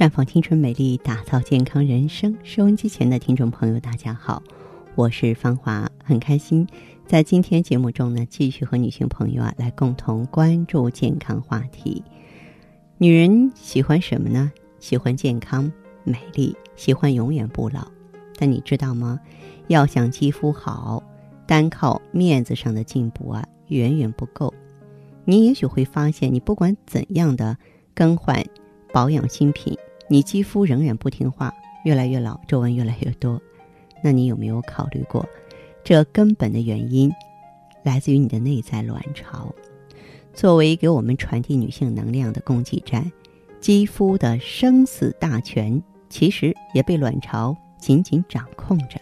绽放青春美丽，打造健康人生。收音机前的听众朋友，大家好，我是芳华，很开心在今天节目中呢，继续和女性朋友啊来共同关注健康话题。女人喜欢什么呢？喜欢健康、美丽，喜欢永远不老。但你知道吗？要想肌肤好，单靠面子上的进步啊，远远不够。你也许会发现，你不管怎样的更换。保养新品，你肌肤仍然不听话，越来越老，皱纹越来越多。那你有没有考虑过，这根本的原因来自于你的内在卵巢？作为给我们传递女性能量的供给站，肌肤的生死大权其实也被卵巢紧紧掌控着。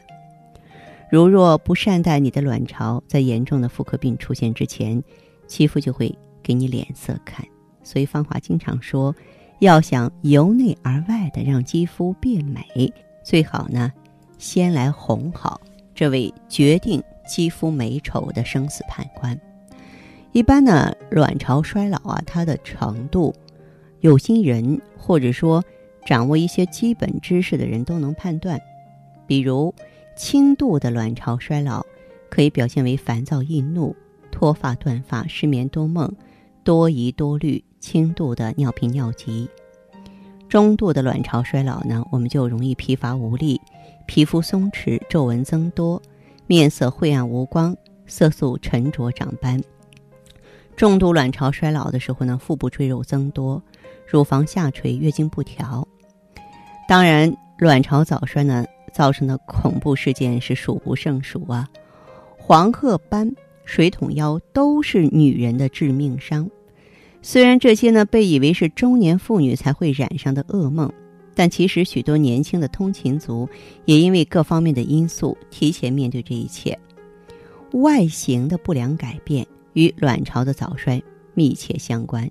如若不善待你的卵巢，在严重的妇科病出现之前，肌肤就会给你脸色看。所以芳华经常说。要想由内而外的让肌肤变美，最好呢，先来哄好这位决定肌肤美丑的生死判官。一般呢，卵巢衰老啊，它的程度，有心人或者说掌握一些基本知识的人都能判断。比如，轻度的卵巢衰老可以表现为烦躁易怒、脱发断发、失眠多梦、多疑多虑。轻度的尿频尿急，中度的卵巢衰老呢，我们就容易疲乏无力，皮肤松弛，皱纹增多，面色晦暗无光，色素沉着长斑。重度卵巢衰老的时候呢，腹部赘肉增多，乳房下垂，月经不调。当然，卵巢早衰呢造成的恐怖事件是数不胜数啊，黄褐斑、水桶腰都是女人的致命伤。虽然这些呢被以为是中年妇女才会染上的噩梦，但其实许多年轻的通勤族也因为各方面的因素提前面对这一切。外形的不良改变与卵巢的早衰密切相关。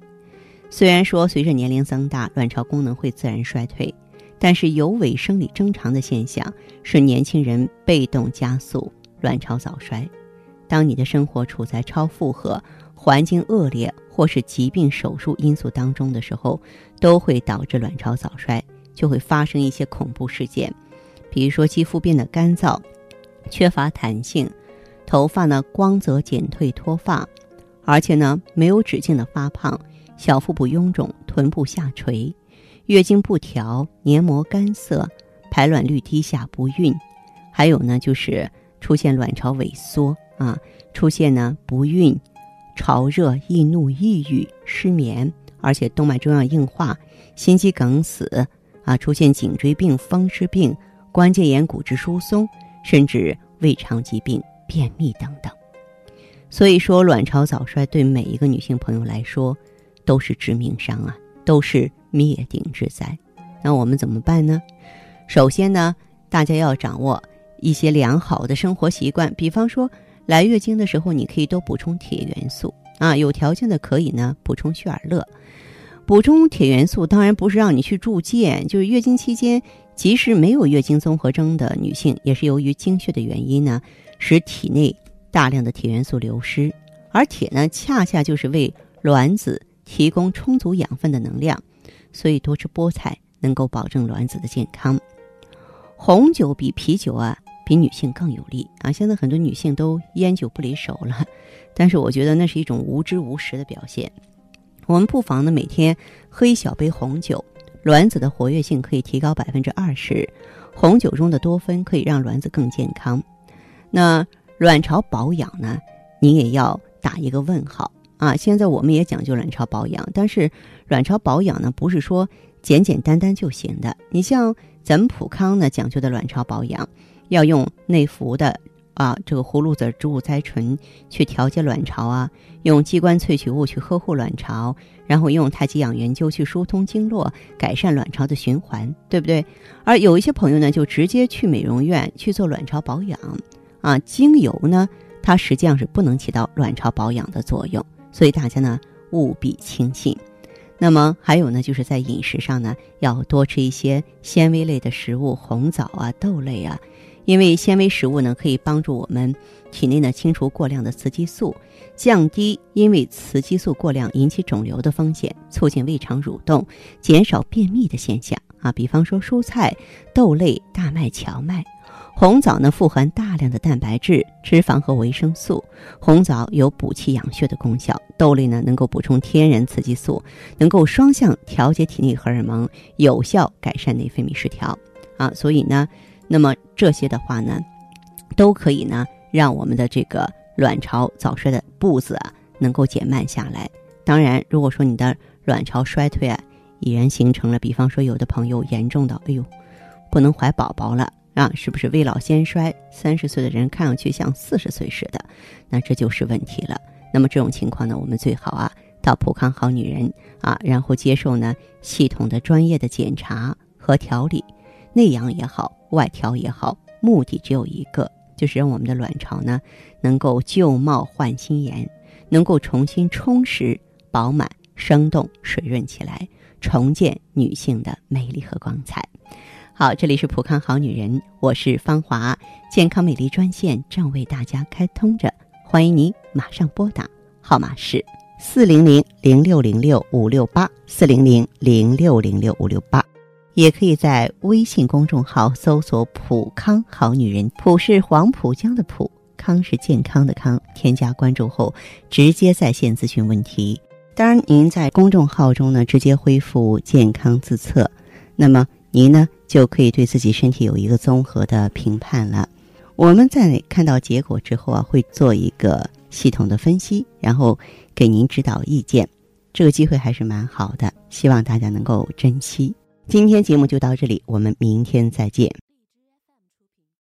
虽然说随着年龄增大，卵巢功能会自然衰退，但是有违生理正常的现象是年轻人被动加速卵巢早衰。当你的生活处在超负荷、环境恶劣。或是疾病、手术因素当中的时候，都会导致卵巢早衰，就会发生一些恐怖事件，比如说肌肤变得干燥、缺乏弹性，头发呢光泽减退、脱发，而且呢没有止境的发胖，小腹部臃肿、臀部下垂，月经不调、黏膜干涩、排卵率低下、不孕，还有呢就是出现卵巢萎缩啊，出现呢不孕。潮热、易怒、抑郁、失眠，而且动脉粥样硬化、心肌梗死啊，出现颈椎病、风湿病、关节炎、骨质疏松，甚至胃肠疾病、便秘等等。所以说，卵巢早衰对每一个女性朋友来说都是致命伤啊，都是灭顶之灾。那我们怎么办呢？首先呢，大家要掌握一些良好的生活习惯，比方说。来月经的时候，你可以多补充铁元素啊，有条件的可以呢补充血尔乐。补充铁元素当然不是让你去铸剑，就是月经期间，即使没有月经综合征的女性，也是由于经血的原因呢，使体内大量的铁元素流失。而铁呢，恰恰就是为卵子提供充足养分的能量，所以多吃菠菜能够保证卵子的健康。红酒比啤酒啊。比女性更有利啊！现在很多女性都烟酒不离手了，但是我觉得那是一种无知无识的表现。我们不妨呢每天喝一小杯红酒，卵子的活跃性可以提高百分之二十，红酒中的多酚可以让卵子更健康。那卵巢保养呢，您也要打一个问号啊！现在我们也讲究卵巢保养，但是卵巢保养呢不是说简简单单就行的。你像咱们普康呢讲究的卵巢保养。要用内服的啊，这个葫芦籽植物甾醇去调节卵巢啊，用鸡冠萃取物去呵护卵巢，然后用太极养元灸去疏通经络，改善卵巢的循环，对不对？而有一些朋友呢，就直接去美容院去做卵巢保养啊，精油呢，它实际上是不能起到卵巢保养的作用，所以大家呢务必清醒。那么还有呢，就是在饮食上呢，要多吃一些纤维类的食物，红枣啊、豆类啊。因为纤维食物呢，可以帮助我们体内呢清除过量的雌激素，降低因为雌激素过量引起肿瘤的风险，促进胃肠蠕动，减少便秘的现象。啊，比方说蔬菜、豆类、大麦、荞麦。红枣呢，富含大量的蛋白质、脂肪和维生素。红枣有补气养血的功效。豆类呢，能够补充天然雌激素，能够双向调节体内荷尔蒙，有效改善内分泌失调。啊，所以呢，那么这些的话呢，都可以呢，让我们的这个卵巢早衰的步子啊，能够减慢下来。当然，如果说你的卵巢衰退啊，已然形成了，比方说有的朋友严重到，哎呦，不能怀宝宝了。啊，是不是未老先衰？三十岁的人看上去像四十岁似的，那这就是问题了。那么这种情况呢，我们最好啊到普康好女人啊，然后接受呢系统的专业的检查和调理，内养也好，外调也好，目的只有一个，就是让我们的卵巢呢能够旧貌换新颜，能够重新充实、饱满、生动、水润起来，重建女性的美丽和光彩。好，这里是普康好女人，我是芳华，健康美丽专线正为大家开通着，欢迎您马上拨打，号码是四零零零六零六五六八四零零零六零六五六八，也可以在微信公众号搜索“普康好女人”，普是黄浦江的浦，康是健康的康，添加关注后直接在线咨询问题。当然，您在公众号中呢直接恢复健康自测，那么您呢？就可以对自己身体有一个综合的评判了。我们在看到结果之后啊，会做一个系统的分析，然后给您指导意见。这个机会还是蛮好的，希望大家能够珍惜。今天节目就到这里，我们明天再见。